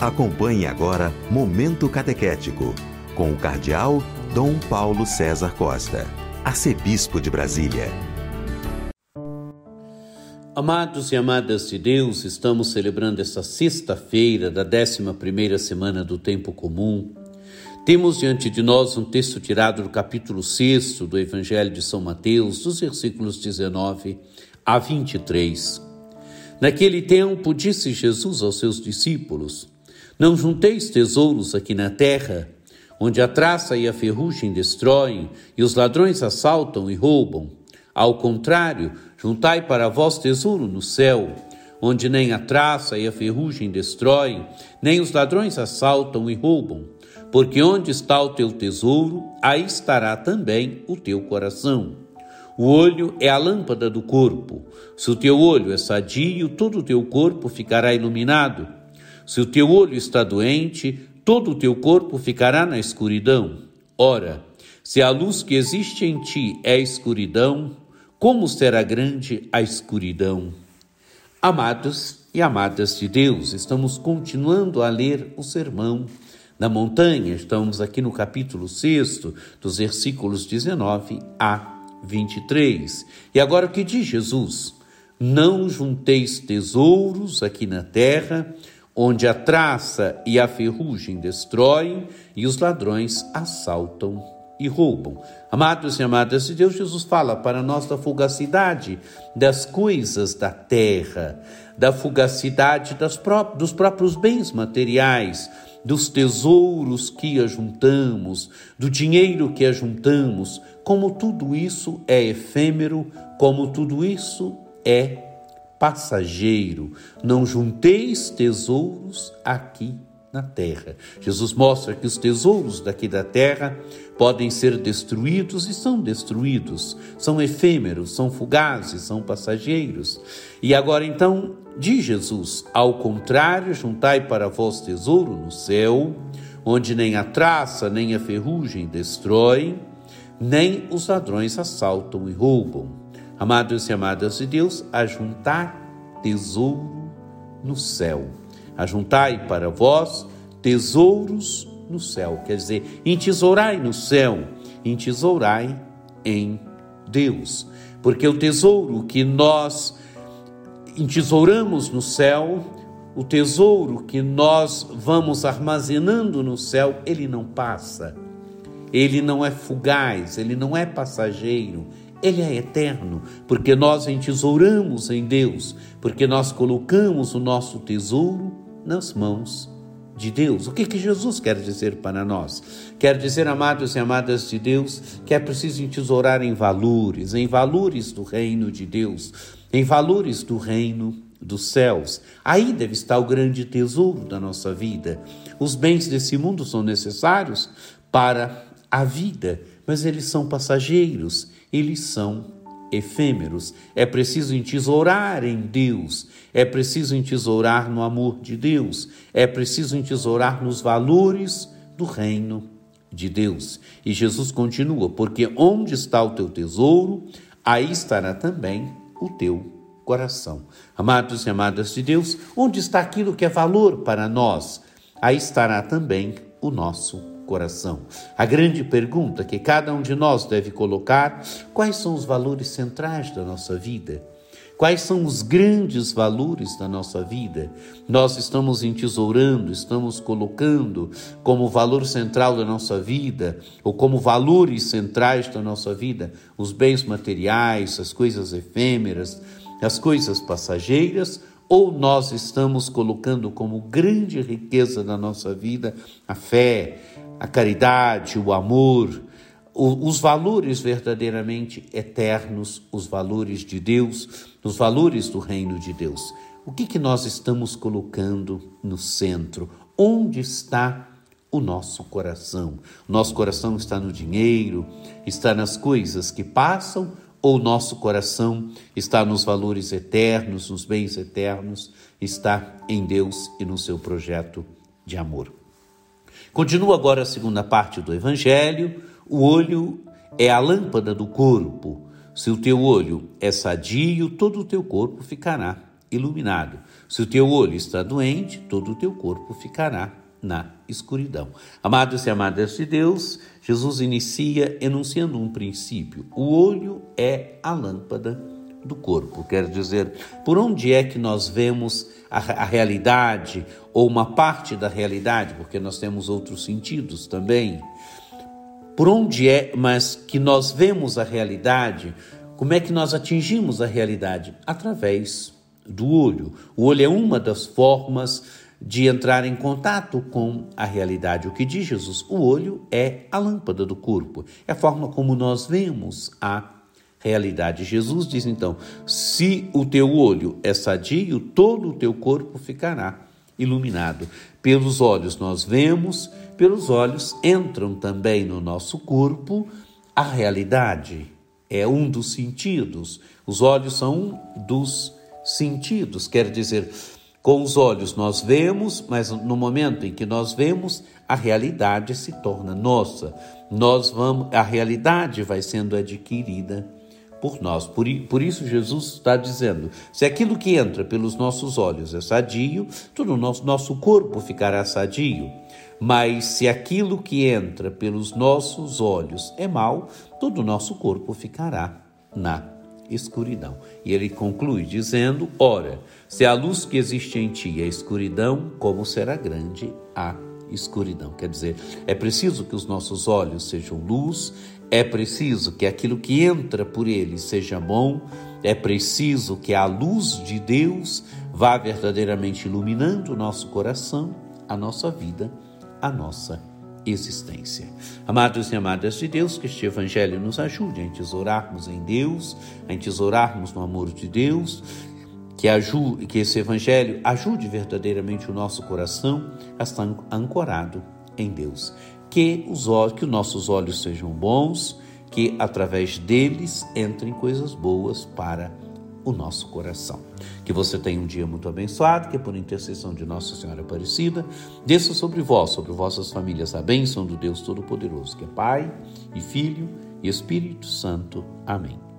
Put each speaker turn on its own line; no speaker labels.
Acompanhe agora Momento Catequético, com o Cardeal Dom Paulo César Costa, Arcebispo de Brasília.
Amados e amadas de Deus, estamos celebrando esta sexta-feira da 11 primeira semana do Tempo Comum. Temos diante de nós um texto tirado do capítulo 6 do Evangelho de São Mateus, dos versículos 19 a 23. Naquele tempo, disse Jesus aos seus discípulos: Não junteis tesouros aqui na terra, onde a traça e a ferrugem destroem, e os ladrões assaltam e roubam. Ao contrário, juntai para vós tesouro no céu, onde nem a traça e a ferrugem destroem, nem os ladrões assaltam e roubam. Porque onde está o teu tesouro, aí estará também o teu coração. O olho é a lâmpada do corpo. Se o teu olho é sadio, todo o teu corpo ficará iluminado. Se o teu olho está doente, todo o teu corpo ficará na escuridão. Ora, se a luz que existe em ti é escuridão, como será grande a escuridão? Amados e amadas de Deus, estamos continuando a ler o sermão da montanha. Estamos aqui no capítulo 6, dos versículos 19 a 23. E agora o que diz Jesus? Não junteis tesouros aqui na terra, onde a traça e a ferrugem destroem e os ladrões assaltam e roubam. Amados e amadas de Deus, Jesus fala para nós da fugacidade das coisas da terra, da fugacidade pró dos próprios bens materiais, dos tesouros que ajuntamos, do dinheiro que ajuntamos, como tudo isso é efêmero, como tudo isso é passageiro. Não junteis tesouros aqui na terra. Jesus mostra que os tesouros daqui da terra podem ser destruídos e são destruídos, são efêmeros, são fugazes, são passageiros. E agora então, diz Jesus: ao contrário, juntai para vós tesouro no céu, onde nem a traça nem a ferrugem destroem nem os ladrões assaltam e roubam. Amados e amadas de Deus, ajuntar tesouro no céu. Ajuntai para vós tesouros no céu, quer dizer, entesourai no céu, entesourai em Deus. Porque o tesouro que nós entesouramos no céu, o tesouro que nós vamos armazenando no céu, ele não passa ele não é fugaz, ele não é passageiro, ele é eterno, porque nós entesouramos em Deus, porque nós colocamos o nosso tesouro nas mãos de Deus. O que, que Jesus quer dizer para nós? Quer dizer, amados e amadas de Deus, que é preciso entesourar em valores, em valores do reino de Deus, em valores do reino dos céus. Aí deve estar o grande tesouro da nossa vida. Os bens desse mundo são necessários para a vida, mas eles são passageiros, eles são efêmeros. É preciso entesourar em Deus, é preciso entesourar no amor de Deus, é preciso entesourar nos valores do reino de Deus. E Jesus continua: porque onde está o teu tesouro, aí estará também o teu coração. Amados e amadas de Deus, onde está aquilo que é valor para nós, aí estará também o nosso coração. A grande pergunta que cada um de nós deve colocar: quais são os valores centrais da nossa vida? Quais são os grandes valores da nossa vida? Nós estamos entesourando, estamos colocando como valor central da nossa vida, ou como valores centrais da nossa vida, os bens materiais, as coisas efêmeras, as coisas passageiras, ou nós estamos colocando como grande riqueza da nossa vida a fé, a caridade, o amor, os valores verdadeiramente eternos, os valores de Deus, os valores do reino de Deus. O que, que nós estamos colocando no centro? Onde está o nosso coração? Nosso coração está no dinheiro, está nas coisas que passam, ou nosso coração está nos valores eternos, nos bens eternos, está em Deus e no seu projeto de amor? Continua agora a segunda parte do Evangelho. O olho é a lâmpada do corpo. Se o teu olho é sadio, todo o teu corpo ficará iluminado. Se o teu olho está doente, todo o teu corpo ficará na escuridão. Amados e amadas de Deus, Jesus inicia enunciando um princípio. O olho é a lâmpada do corpo. Quer dizer, por onde é que nós vemos a, a, realidade ou uma parte da realidade, porque nós temos outros sentidos também. Por onde é, mas que nós vemos a realidade, como é que nós atingimos a realidade? Através do olho. O olho é uma das formas de entrar em contato com a realidade. O que diz Jesus? O olho é a lâmpada do corpo, é a forma como nós vemos a realidade. Jesus diz então: se o teu olho é sadio, todo o teu corpo ficará iluminado. Pelos olhos nós vemos, pelos olhos entram também no nosso corpo a realidade. É um dos sentidos. Os olhos são um dos sentidos, quer dizer, com os olhos nós vemos, mas no momento em que nós vemos, a realidade se torna nossa. Nós vamos, a realidade vai sendo adquirida por nós. Por, por isso, Jesus está dizendo: se aquilo que entra pelos nossos olhos é sadio, todo o nosso, nosso corpo ficará sadio. Mas se aquilo que entra pelos nossos olhos é mal, todo o nosso corpo ficará na escuridão. E ele conclui dizendo: Ora, se a luz que existe em ti é escuridão, como será grande a escuridão? Quer dizer, é preciso que os nossos olhos sejam luz, é preciso que aquilo que entra por ele seja bom, é preciso que a luz de Deus vá verdadeiramente iluminando o nosso coração, a nossa vida, a nossa existência. Amados e amadas de Deus, que este Evangelho nos ajude a entesourarmos em Deus, a entesourarmos no amor de Deus, que, ajude, que esse Evangelho ajude verdadeiramente o nosso coração a estar ancorado em Deus que os olhos, que os nossos olhos sejam bons, que através deles entrem coisas boas para o nosso coração. Que você tenha um dia muito abençoado, que por intercessão de Nossa Senhora Aparecida, desça sobre vós, sobre vossas famílias, a bênção do Deus Todo-Poderoso, que é Pai e Filho e Espírito Santo. Amém.